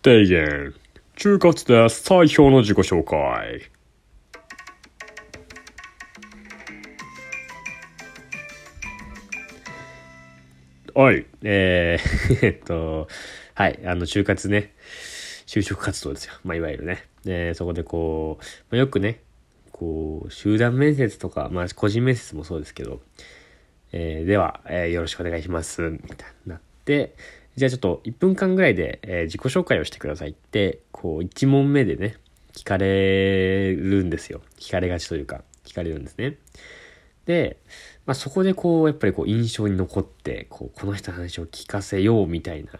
提言。中活です最表の自己紹介。はい、えー、えっと、はい、あの、就活ね、就職活動ですよ。まあ、いわゆるね。で、そこでこう、まあ、よくね、こう、集団面接とか、まあ、個人面接もそうですけど、えー、では、えー、よろしくお願いします、みたいになって、じゃあちょっと1分間ぐらいで、えー、自己紹介をしてくださいって、こう、1問目でね、聞かれるんですよ。聞かれがちというか、聞かれるんですね。で、まあ、そこでこう、やっぱりこう、印象に残って、こう、この人の話を聞かせようみたいな、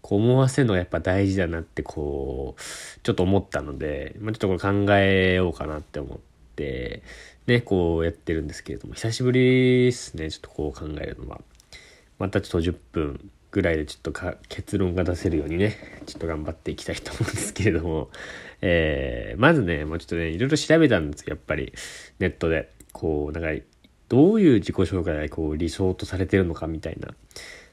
こう思わせるのがやっぱ大事だなって、こう、ちょっと思ったので、まあ、ちょっとこれ考えようかなって思って、ね、こうやってるんですけれども、久しぶりですね、ちょっとこう考えるのは。またちょっと10分ぐらいでちょっとか結論が出せるようにね、ちょっと頑張っていきたいと思うんですけれども、えー、まずね、もうちょっとね、いろいろ調べたんですよ、やっぱり、ネットで。こう、なんか、どういう自己紹介がこう理想とされてるのかみたいな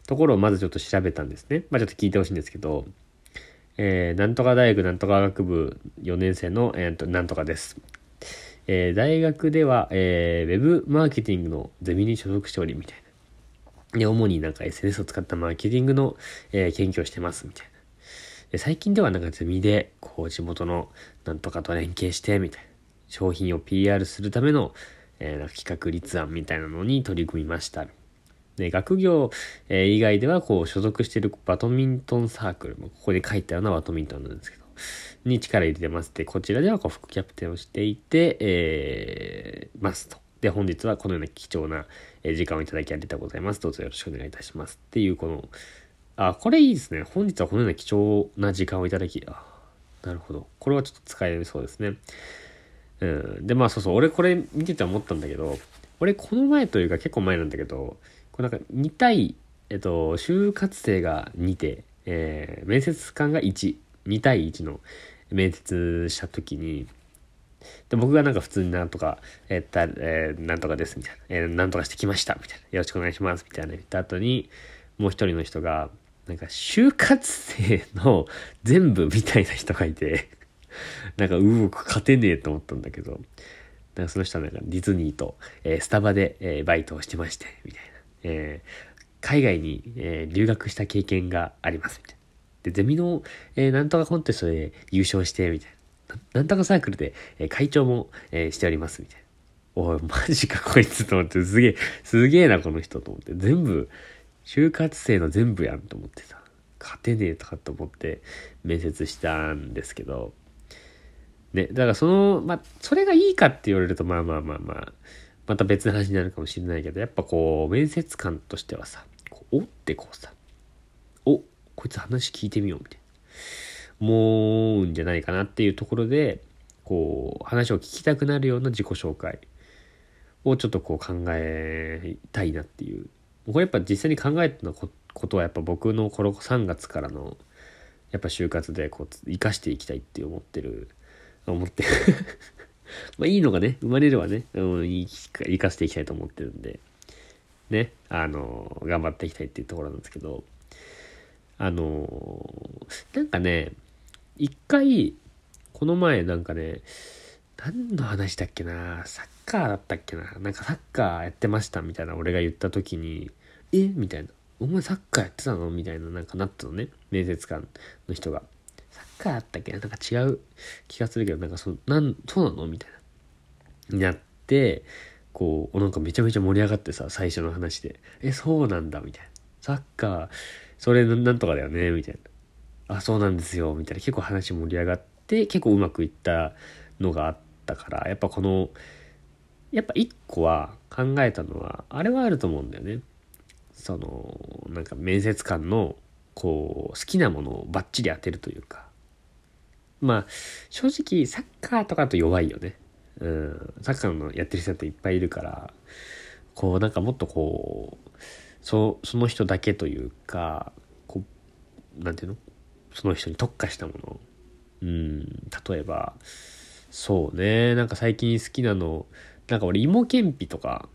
ところをまずちょっと調べたんですね。まあちょっと聞いてほしいんですけど、えー、なんとか大学なんとか学部4年生の、えー、となんとかです。えー、大学では、えー、ウェブマーケティングのゼミに所属しておりみたいな。で、主になんか SNS を使ったマーケティングの、えー、研究をしてますみたいな。で最近ではなんかゼミで、こう地元のなんとかと連携して、みたいな。商品を PR するための、えー、企画立案みたいなのに取り組みました。で、学業、え、以外では、こう、所属してるバドミントンサークル、ここに書いたようなバドミントンなんですけど、に力入れてますで、こちらではこう副キャプテンをしていて、えー、ますと。で、本日はこのような貴重な時間をいただきありがとうございます。どうぞよろしくお願いいたします。っていう、この、あ、これいいですね。本日はこのような貴重な時間をいただき、あ、なるほど。これはちょっと使えそうですね。うん。で、まあそうそう、俺これ見てて思ったんだけど、俺この前というか結構前なんだけど、これなんか2対、えっと、就活生が2て、えー、面接官が1、2対1の面接した時に、で、僕がなんか普通になんとか、えー、った、えー、なんとかです、みたいな。えー、なんとかしてきました、みたいな。よろしくお願いします、みたいな言った後に、もう一人の人が、なんか、就活生の全部みたいな人がいて なんか、うお、勝てねえと思ったんだけど、なんかその人はなんかディズニーと、えー、スタバで、えー、バイトをしてまして、みたいな。えー、海外に、えー、留学した経験があります、みたいな。で、ゼミの、えー、なんとかコンテストで優勝して、みたいな。なんとかサークルで、え、会長も、え、しております、みたいな。おい、マジかこいつと思って、すげえ、すげえな、この人と思って。全部、就活生の全部やんと思ってさ。勝てねえとかと思って面接したんですけど、ね、だからその、まあ、それがいいかって言われると、まあまあまあまあ、また別の話になるかもしれないけど、やっぱこう、面接官としてはさ、こうおってこうさ、お、こいつ話聞いてみようみたいな、思うんじゃないかなっていうところで、こう、話を聞きたくなるような自己紹介をちょっとこう考えたいなっていう。これやっぱ実際に考えてのことはやっぱ僕のこの3月からのやっぱ就活でこう生かしていきたいって思ってる。思って まあいいのがね、生まれればね、うん、生かしていきたいと思ってるんで、ね、あの、頑張っていきたいっていうところなんですけど、あの、なんかね、一回、この前なんかね、何の話だっけな、サッカーだったっけな、なんかサッカーやってましたみたいな俺が言った時に、えみたいな。お前サッカーやってたの？みたいななんかなったのね。面接官の人が。かあったっけな？なんか違う気がするけど、なんかそ、なん、そうなの？みたいな。になって、こう、なんかめちゃめちゃ盛り上がってさ、最初の話で。え、そうなんだ、みたいな。サッカー、それなんとかだよね、みたいな。あ、そうなんですよ、みたいな。結構話盛り上がって、結構うまくいったのがあったから、やっぱこの、やっぱ一個は考えたのは、あれはあると思うんだよね。その、なんか面接官の、こう、好きなものをバッチリ当てるというか、まあ、正直、サッカーとかだと弱いよね。うん。サッカーのやってる人っていっぱいいるから、こう、なんかもっとこう、そその人だけというか、こう、なんていうの？その人に特化したもの。うん。例えば、そうね。なんか最近好きなの、なんか俺芋けんぴとか、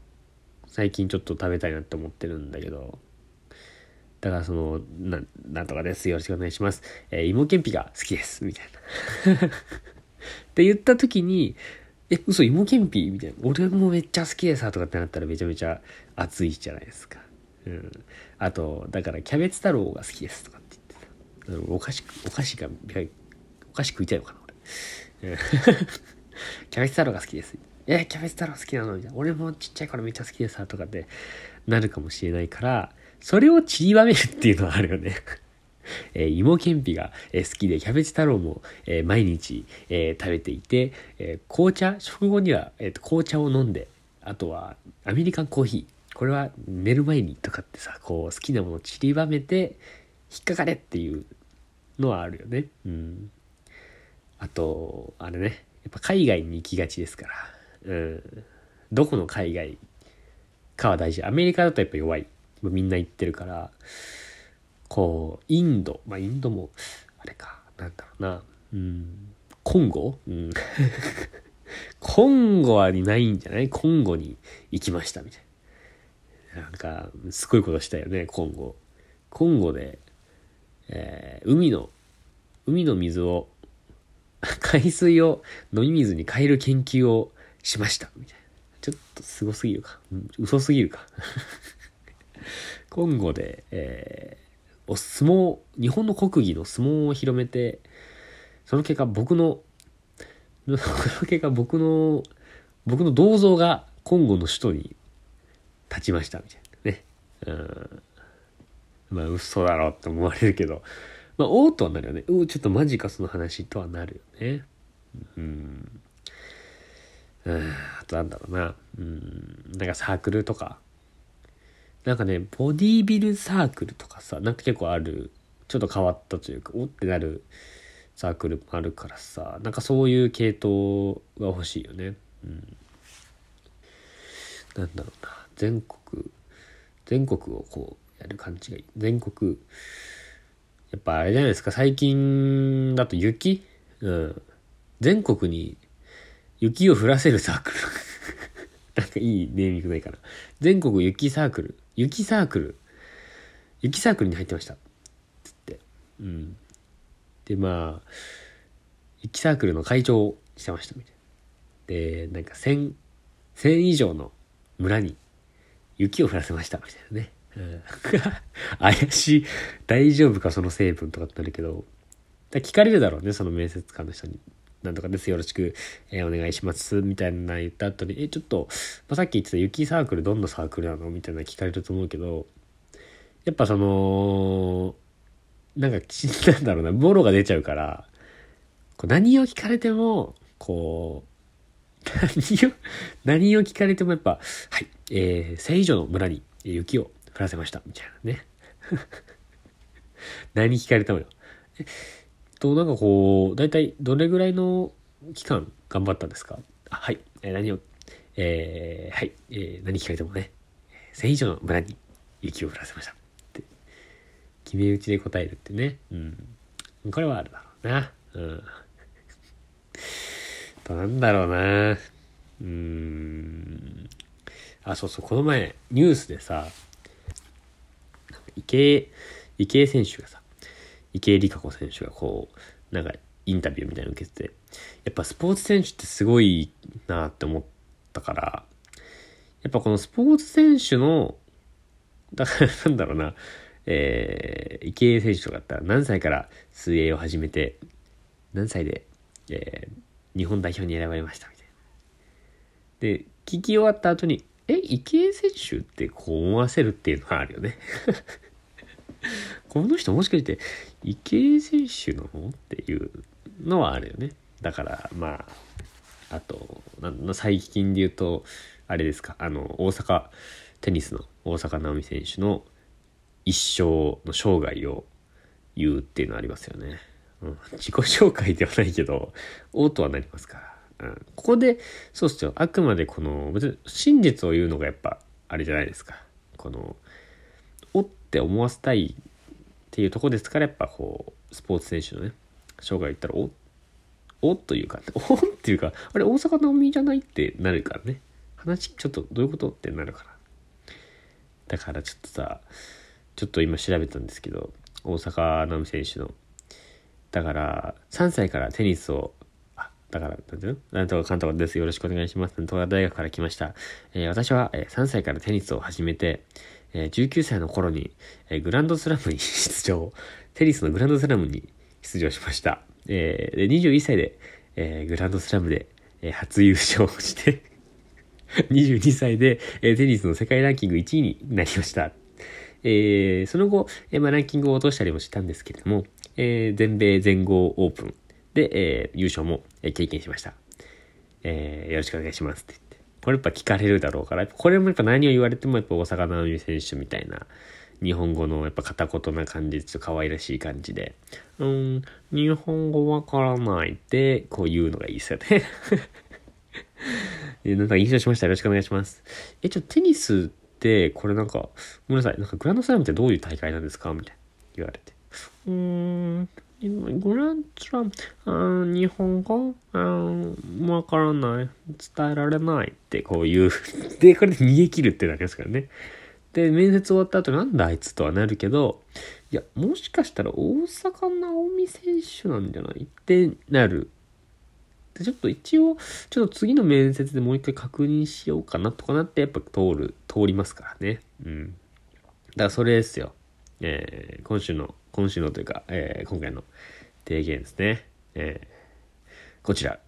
最近ちょっと食べたいなって思ってるんだけど、だからその、な、なんとかです。よろしくお願いします。えー、芋けんぴが好きです。みたいな。って言った時に、え、嘘、芋けんぴ？みたいな。俺もめっちゃ好きでさ、とかってなったらめちゃめちゃ熱いじゃないですか。うん。あと、だからキャベツ太郎が好きですと。お菓子、お菓子が、お菓子食いたいのかな、俺。キャベツ太郎が好きです。え、キャベツ太郎好きなの？みたいな。俺もちっちゃい頃めっちゃ好きでさ、とかってなるかもしれないから、それを散りばめるっていうのはあるよね。えー、芋けんぴが、えー、好きで、キャベツ太郎も、えー、毎日、え食べていて、え紅茶、食後には、えー、紅茶を飲んで、あとはアメリカンコーヒー。これは寝る前にとかってさ、こう好きなものを散りばめて、引っかかれっていうのはあるよね。うん。あと、あれね、やっぱ海外に行きがちですから、うん。どこの海外かは大事。アメリカだとやっぱ弱い。みんな行ってるから、こう、インド、まあ、インドも、あれか、なんだろうな、うん、コンゴ？うん。コンゴはいないんじゃない？コンゴに行きました、みたいな。なんか、すごいことしたよね、コンゴ。コンゴで、えー、海の、海の水を、海水を飲み水に変える研究をしました、みたいな。ちょっとすごすぎるか。嘘すぎるか。コンゴで、えお相撲、日本の国技の相撲を広めて、その結果僕の、その結果僕の、僕の銅像がコンゴの首都に立ちましたみたいなね。うん。まあ嘘だろって思われるけど、まあおーとはなるよね。うちょっとマジかその話とはなるよね。うん。うん、あとなんだろうな。うん。なんかサークルとか、なんかね、ボディビルサークルとかさ、なんか結構ある、ちょっと変わったというか、おってなるサークルもあるからさ、なんかそういう系統が欲しいよね。うん。なんだろうな、全国、全国をこうやる感じがいい。全国、やっぱあれじゃないですか、最近だと雪？うん。全国に雪を降らせるサークル なんかいいネーミングないかな。全国雪サークル。雪サークル。雪サークルに入ってました。つって。うん。で、まあ、雪サークルの会長をしてましたみたいな。で、なんか1000、1000以上の村に雪を降らせましたみたいなね。うん、怪しい。大丈夫かその成分とかってなるけど。聞かれるだろうね、その面接官の人に。なんとかです。よろしく、えー、お願いします。みたいな言った後に、え、ちょっと、まあ、さっき言ってた雪サークルどんなサークルなの？みたいな聞かれると思うけど、やっぱその、なんか、なんだろうな、ボロが出ちゃうから、こう何を聞かれても、こう、何を、何を聞かれてもやっぱ、はい、えー、1000以上の村に雪を降らせました。みたいなね。何聞かれてもよ。と、なんかこう、大体どれぐらいの期間頑張ったんですか？あはい、え、何を、えー、はい、えー、何聞かれてもね、1000以上の村に雪を降らせました。って、決め打ちで答えるってね。うん。これはあるだろうな。うん。と、なんだろうな。うーん。あ、そうそう、この前、ニュースでさ、池江、池江選手がさ、池江璃花子選手がこう、なんかインタビューみたいなの受けてて、やっぱスポーツ選手ってすごいなって思ったから、やっぱこのスポーツ選手の、だから なんだろうな、えー、池江選手とかだったら何歳から水泳を始めて、何歳で、えー、日本代表に選ばれましたみたいな。で、聞き終わった後に、え、池江選手ってこう思わせるっていうのはあるよね この人もしかして池江選手なの？っていうのはあるよね。だからまあ、あと、最近で言うと、あれですか、あの、大阪、テニスの大坂なおみ選手の一生の生涯を言うっていうのありますよね。うん、自己紹介ではないけど、おとはなりますから。うん、ここで、そうっすよ。あくまでこの、別に真実を言うのがやっぱ、あれじゃないですか。この、おって思わせたいっていうとこですからやっぱこうスポーツ選手のね生涯言ったらおおというか おっていうかあれ大阪なおみじゃないってなるからね話ちょっとどういうことってなるからだからちょっとさちょっと今調べたんですけど、大坂なおみ選手の。だから、3歳からテニスを、あ、だから、なんていうの？なんとかかんとかです。よろしくお願いします。なんとか大学から来ました。えー私は、えー3歳からテニスを始めて、え19歳の頃に、えグランドスラムに 出場。テニスのグランドスラムに出場しました。えーで21歳で、えグランドスラムで、え初優勝して、22歳で、えテニスの世界ランキング1位になりました。えーその後、えーまあ、ランキングを落としたりもしたんですけれども、えー全米全豪オープンで、え優勝も、経験しました。えよろしくお願いしますって。これやっぱ聞かれるだろうから、これもやっぱ何を言われてもやっぱ大坂なおみ選手みたいな、日本語のやっぱ片言な感じで、ちょっと可愛らしい感じで、うん、日本語わからないって、こう言うのがいいですよね。なんか印象しました？よろしくお願いします。え、ちょ、テニスって、これなんか、ごめんなさい。なんかグランドスラムってどういう大会なんですか？みたいな言われて。うーん、グランドスラム、あ日本語わからない。伝えられないってこう言う。で、これで逃げ切るってだけですからね。で、面接終わった後なんだあいつとはなるけど、いや、もしかしたら大坂なおみ選手なんじゃないってなる。で、ちょっと一応、ちょっと次の面接でもう一回確認しようかなとかなって、やっぱ通る、通りますからね。うん。だからそれですよ。えー今週の、今週のというか、えー今回の提言ですね。えーこちら。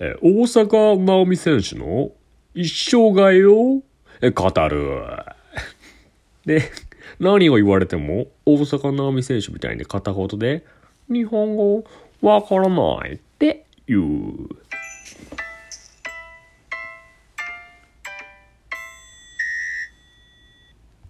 えー大坂なおみ選手の一生涯をえー語る。で、何を言われても、大坂なおみ選手みたいに片言で、日本語わからないって言う。